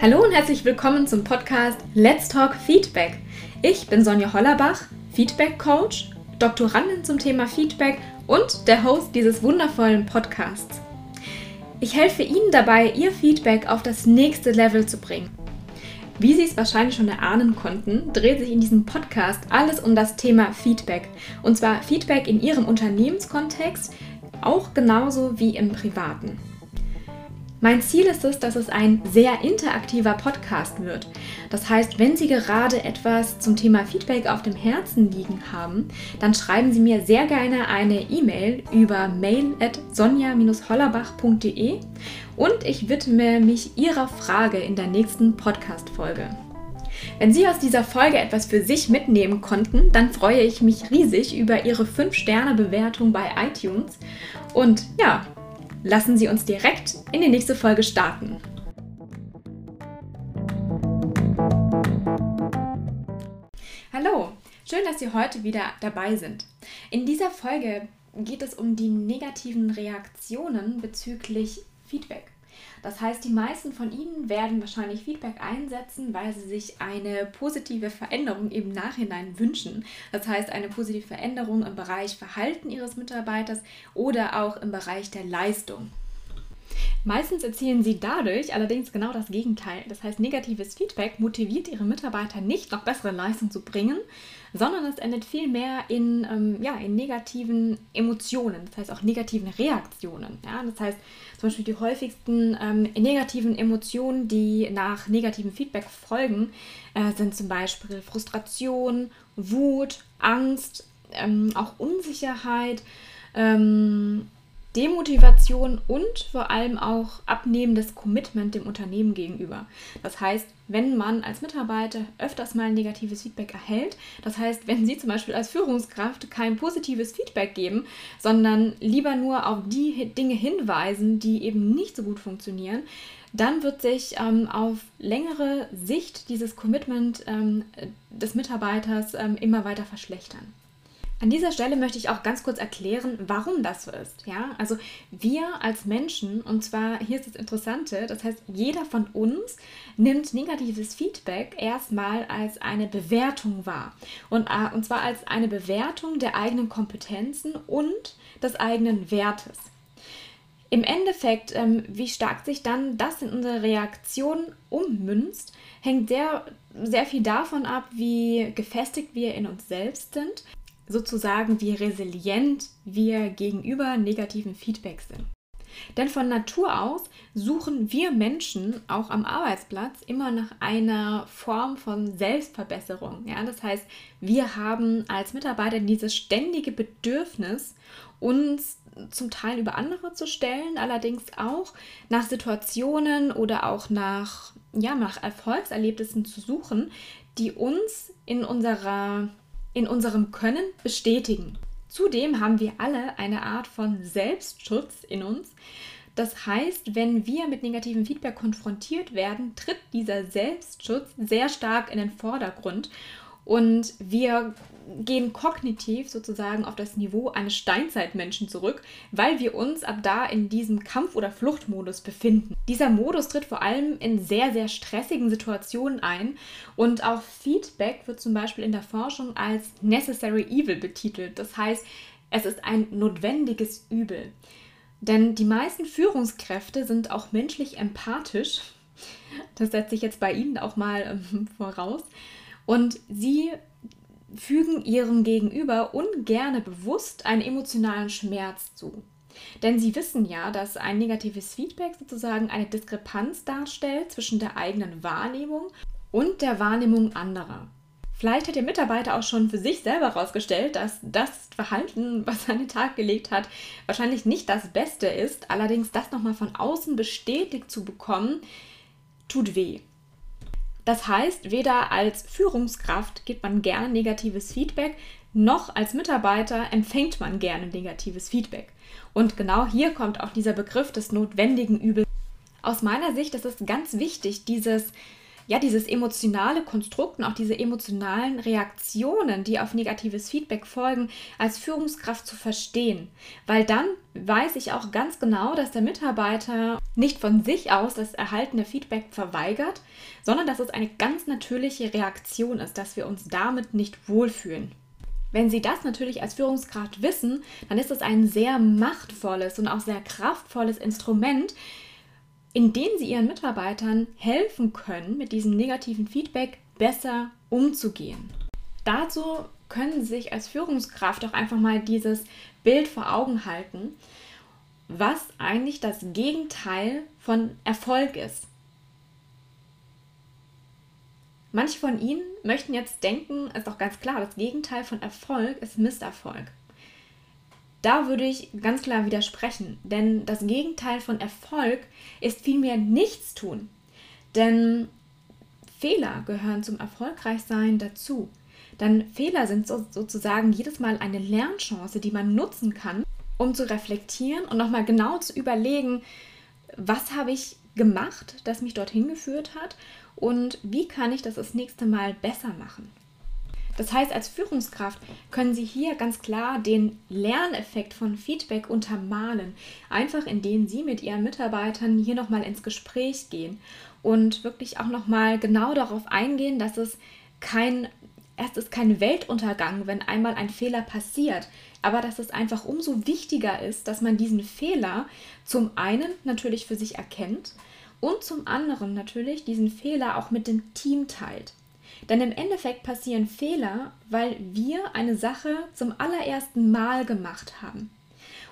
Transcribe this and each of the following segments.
Hallo und herzlich willkommen zum Podcast Let's Talk Feedback. Ich bin Sonja Hollerbach, Feedback Coach, Doktorandin zum Thema Feedback und der Host dieses wundervollen Podcasts. Ich helfe Ihnen dabei, Ihr Feedback auf das nächste Level zu bringen. Wie Sie es wahrscheinlich schon erahnen konnten, dreht sich in diesem Podcast alles um das Thema Feedback. Und zwar Feedback in Ihrem Unternehmenskontext, auch genauso wie im privaten. Mein Ziel ist es, dass es ein sehr interaktiver Podcast wird. Das heißt, wenn Sie gerade etwas zum Thema Feedback auf dem Herzen liegen haben, dann schreiben Sie mir sehr gerne eine E-Mail über mail at sonja-hollerbach.de und ich widme mich Ihrer Frage in der nächsten Podcast-Folge. Wenn Sie aus dieser Folge etwas für sich mitnehmen konnten, dann freue ich mich riesig über Ihre 5-Sterne-Bewertung bei iTunes. Und ja, lassen Sie uns direkt in die nächste Folge starten. Hallo, schön, dass Sie heute wieder dabei sind. In dieser Folge geht es um die negativen Reaktionen bezüglich Feedback. Das heißt, die meisten von Ihnen werden wahrscheinlich Feedback einsetzen, weil sie sich eine positive Veränderung im Nachhinein wünschen. Das heißt, eine positive Veränderung im Bereich Verhalten Ihres Mitarbeiters oder auch im Bereich der Leistung. Meistens erzielen sie dadurch allerdings genau das Gegenteil. Das heißt, negatives Feedback motiviert ihre Mitarbeiter nicht, noch bessere Leistung zu bringen, sondern es endet vielmehr in, ähm, ja, in negativen Emotionen, das heißt auch negativen Reaktionen. Ja? Das heißt, zum Beispiel die häufigsten ähm, negativen Emotionen, die nach negativem Feedback folgen, äh, sind zum Beispiel Frustration, Wut, Angst, ähm, auch Unsicherheit. Ähm, Demotivation und vor allem auch abnehmendes Commitment dem Unternehmen gegenüber. Das heißt, wenn man als Mitarbeiter öfters mal negatives Feedback erhält, das heißt, wenn Sie zum Beispiel als Führungskraft kein positives Feedback geben, sondern lieber nur auf die Dinge hinweisen, die eben nicht so gut funktionieren, dann wird sich ähm, auf längere Sicht dieses Commitment ähm, des Mitarbeiters ähm, immer weiter verschlechtern. An dieser Stelle möchte ich auch ganz kurz erklären, warum das so ist. Ja, also wir als Menschen, und zwar hier ist das Interessante, das heißt, jeder von uns nimmt negatives Feedback erstmal als eine Bewertung wahr. Und, äh, und zwar als eine Bewertung der eigenen Kompetenzen und des eigenen Wertes. Im Endeffekt, ähm, wie stark sich dann das in unsere Reaktion ummünzt, hängt sehr, sehr viel davon ab, wie gefestigt wir in uns selbst sind, sozusagen, wie resilient wir gegenüber negativen Feedback sind. Denn von Natur aus suchen wir Menschen auch am Arbeitsplatz immer nach einer Form von Selbstverbesserung. Ja? Das heißt, wir haben als Mitarbeiter dieses ständige Bedürfnis, uns zum Teil über andere zu stellen, allerdings auch nach Situationen oder auch nach, ja, nach Erfolgserlebnissen zu suchen, die uns in unserer in unserem Können bestätigen. Zudem haben wir alle eine Art von Selbstschutz in uns. Das heißt, wenn wir mit negativem Feedback konfrontiert werden, tritt dieser Selbstschutz sehr stark in den Vordergrund und wir gehen kognitiv sozusagen auf das Niveau eines Steinzeitmenschen zurück, weil wir uns ab da in diesem Kampf- oder Fluchtmodus befinden. Dieser Modus tritt vor allem in sehr, sehr stressigen Situationen ein und auch Feedback wird zum Beispiel in der Forschung als Necessary Evil betitelt. Das heißt, es ist ein notwendiges Übel. Denn die meisten Führungskräfte sind auch menschlich empathisch. Das setze ich jetzt bei Ihnen auch mal ähm, voraus. Und sie fügen ihrem Gegenüber ungerne bewusst einen emotionalen Schmerz zu. Denn sie wissen ja, dass ein negatives Feedback sozusagen eine Diskrepanz darstellt zwischen der eigenen Wahrnehmung und der Wahrnehmung anderer. Vielleicht hat der Mitarbeiter auch schon für sich selber herausgestellt, dass das Verhalten, was er an den Tag gelegt hat, wahrscheinlich nicht das Beste ist. Allerdings das nochmal von außen bestätigt zu bekommen, tut weh. Das heißt, weder als Führungskraft gibt man gerne negatives Feedback, noch als Mitarbeiter empfängt man gerne negatives Feedback. Und genau hier kommt auch dieser Begriff des notwendigen Übels. Aus meiner Sicht ist es ganz wichtig, dieses ja, dieses emotionale Konstrukt und auch diese emotionalen Reaktionen, die auf negatives Feedback folgen, als Führungskraft zu verstehen. Weil dann weiß ich auch ganz genau, dass der Mitarbeiter nicht von sich aus das erhaltene Feedback verweigert, sondern dass es eine ganz natürliche Reaktion ist, dass wir uns damit nicht wohlfühlen. Wenn Sie das natürlich als Führungskraft wissen, dann ist es ein sehr machtvolles und auch sehr kraftvolles Instrument, in denen sie ihren Mitarbeitern helfen können, mit diesem negativen Feedback besser umzugehen. Dazu können Sie sich als Führungskraft auch einfach mal dieses Bild vor Augen halten, was eigentlich das Gegenteil von Erfolg ist. Manche von Ihnen möchten jetzt denken, ist doch ganz klar, das Gegenteil von Erfolg ist Misserfolg. Da würde ich ganz klar widersprechen, denn das Gegenteil von Erfolg ist vielmehr nichts tun. Denn Fehler gehören zum Erfolgreichsein dazu. Denn Fehler sind so, sozusagen jedes Mal eine Lernchance, die man nutzen kann, um zu reflektieren und nochmal genau zu überlegen, was habe ich gemacht, das mich dorthin geführt hat und wie kann ich das das nächste Mal besser machen. Das heißt, als Führungskraft können Sie hier ganz klar den Lerneffekt von Feedback untermalen, einfach indem Sie mit Ihren Mitarbeitern hier nochmal ins Gespräch gehen und wirklich auch nochmal genau darauf eingehen, dass es kein, erst ist kein Weltuntergang, wenn einmal ein Fehler passiert, aber dass es einfach umso wichtiger ist, dass man diesen Fehler zum einen natürlich für sich erkennt und zum anderen natürlich diesen Fehler auch mit dem Team teilt. Denn im Endeffekt passieren Fehler, weil wir eine Sache zum allerersten Mal gemacht haben.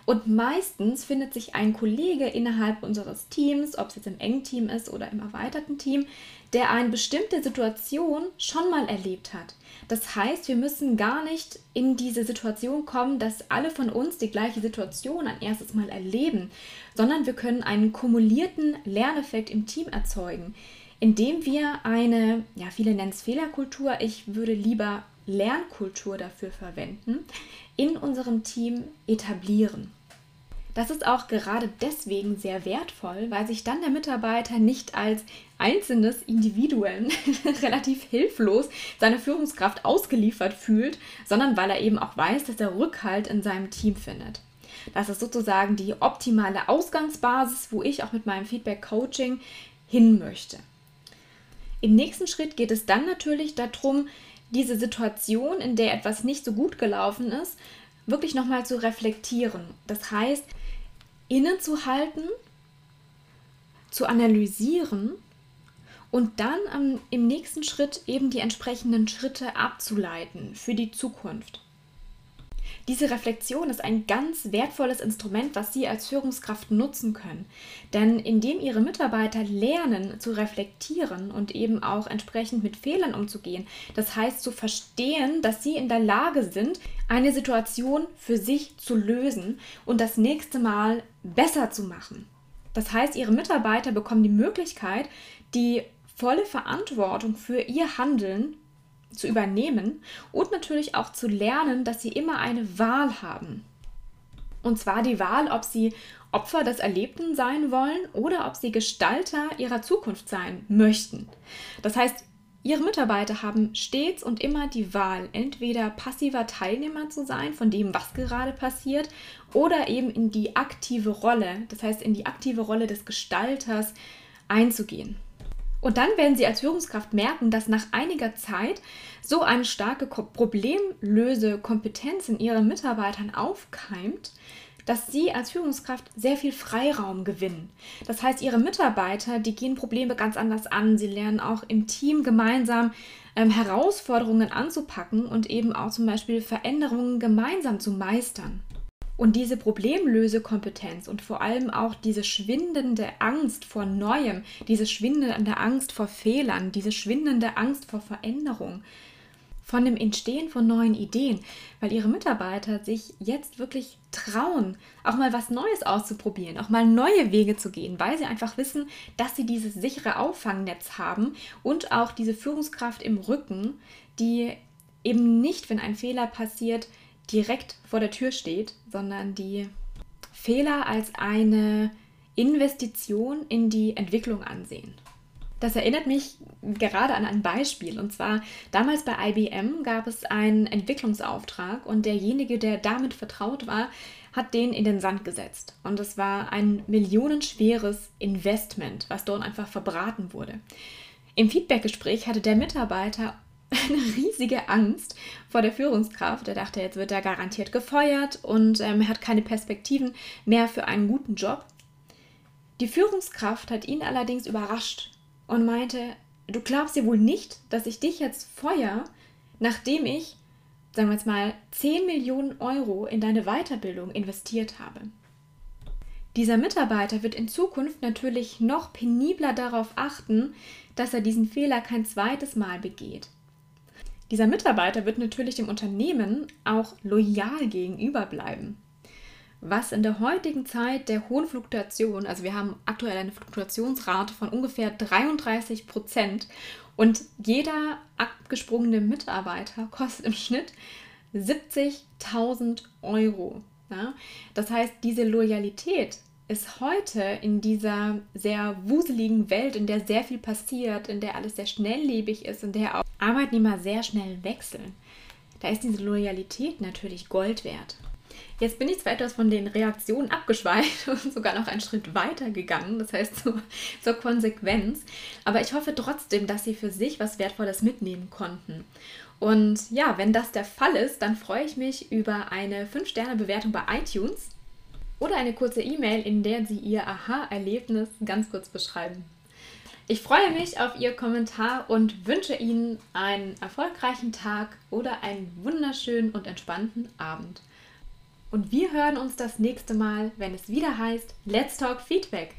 Und meistens findet sich ein Kollege innerhalb unseres Teams, ob es jetzt im engen Team ist oder im erweiterten Team, der eine bestimmte Situation schon mal erlebt hat. Das heißt, wir müssen gar nicht in diese Situation kommen, dass alle von uns die gleiche Situation ein erstes Mal erleben, sondern wir können einen kumulierten Lerneffekt im Team erzeugen indem wir eine, ja, viele nennen es Fehlerkultur, ich würde lieber Lernkultur dafür verwenden, in unserem Team etablieren. Das ist auch gerade deswegen sehr wertvoll, weil sich dann der Mitarbeiter nicht als einzelnes Individuum relativ hilflos seiner Führungskraft ausgeliefert fühlt, sondern weil er eben auch weiß, dass er Rückhalt in seinem Team findet. Das ist sozusagen die optimale Ausgangsbasis, wo ich auch mit meinem Feedback-Coaching hin möchte. Im nächsten Schritt geht es dann natürlich darum, diese Situation, in der etwas nicht so gut gelaufen ist, wirklich nochmal zu reflektieren. Das heißt, innezuhalten, zu analysieren und dann am, im nächsten Schritt eben die entsprechenden Schritte abzuleiten für die Zukunft. Diese Reflexion ist ein ganz wertvolles Instrument, was Sie als Führungskraft nutzen können. Denn indem Ihre Mitarbeiter lernen zu reflektieren und eben auch entsprechend mit Fehlern umzugehen, das heißt zu verstehen, dass Sie in der Lage sind, eine Situation für sich zu lösen und das nächste Mal besser zu machen. Das heißt, Ihre Mitarbeiter bekommen die Möglichkeit, die volle Verantwortung für ihr Handeln zu übernehmen und natürlich auch zu lernen, dass sie immer eine Wahl haben. Und zwar die Wahl, ob sie Opfer des Erlebten sein wollen oder ob sie Gestalter ihrer Zukunft sein möchten. Das heißt, Ihre Mitarbeiter haben stets und immer die Wahl, entweder passiver Teilnehmer zu sein von dem, was gerade passiert, oder eben in die aktive Rolle, das heißt in die aktive Rolle des Gestalters einzugehen. Und dann werden Sie als Führungskraft merken, dass nach einiger Zeit so eine starke Problemlösekompetenz in Ihren Mitarbeitern aufkeimt, dass Sie als Führungskraft sehr viel Freiraum gewinnen. Das heißt, Ihre Mitarbeiter, die gehen Probleme ganz anders an. Sie lernen auch im Team gemeinsam ähm, Herausforderungen anzupacken und eben auch zum Beispiel Veränderungen gemeinsam zu meistern. Und diese Problemlösekompetenz und vor allem auch diese schwindende Angst vor Neuem, diese schwindende Angst vor Fehlern, diese schwindende Angst vor Veränderung, von dem Entstehen von neuen Ideen, weil ihre Mitarbeiter sich jetzt wirklich trauen, auch mal was Neues auszuprobieren, auch mal neue Wege zu gehen, weil sie einfach wissen, dass sie dieses sichere Auffangnetz haben und auch diese Führungskraft im Rücken, die eben nicht, wenn ein Fehler passiert, direkt vor der Tür steht, sondern die Fehler als eine Investition in die Entwicklung ansehen. Das erinnert mich gerade an ein Beispiel. Und zwar damals bei IBM gab es einen Entwicklungsauftrag und derjenige, der damit vertraut war, hat den in den Sand gesetzt. Und es war ein millionenschweres Investment, was dort einfach verbraten wurde. Im Feedbackgespräch hatte der Mitarbeiter eine riesige Angst vor der Führungskraft. Er dachte, jetzt wird er garantiert gefeuert und ähm, er hat keine Perspektiven mehr für einen guten Job. Die Führungskraft hat ihn allerdings überrascht und meinte, du glaubst ja wohl nicht, dass ich dich jetzt feuer, nachdem ich, sagen wir jetzt mal, 10 Millionen Euro in deine Weiterbildung investiert habe. Dieser Mitarbeiter wird in Zukunft natürlich noch penibler darauf achten, dass er diesen Fehler kein zweites Mal begeht. Dieser Mitarbeiter wird natürlich dem Unternehmen auch loyal gegenüber bleiben was in der heutigen Zeit der hohen Fluktuation, also wir haben aktuell eine Fluktuationsrate von ungefähr 33 Prozent und jeder abgesprungene Mitarbeiter kostet im Schnitt 70.000 Euro. Ja? Das heißt, diese Loyalität ist heute in dieser sehr wuseligen Welt, in der sehr viel passiert, in der alles sehr schnelllebig ist, in der auch Arbeitnehmer sehr schnell wechseln, da ist diese Loyalität natürlich Gold wert. Jetzt bin ich zwar etwas von den Reaktionen abgeschweift und sogar noch einen Schritt weiter gegangen, das heißt zur, zur Konsequenz, aber ich hoffe trotzdem, dass Sie für sich was Wertvolles mitnehmen konnten. Und ja, wenn das der Fall ist, dann freue ich mich über eine 5-Sterne-Bewertung bei iTunes oder eine kurze E-Mail, in der Sie Ihr Aha-Erlebnis ganz kurz beschreiben. Ich freue mich auf Ihr Kommentar und wünsche Ihnen einen erfolgreichen Tag oder einen wunderschönen und entspannten Abend. Und wir hören uns das nächste Mal, wenn es wieder heißt Let's Talk Feedback.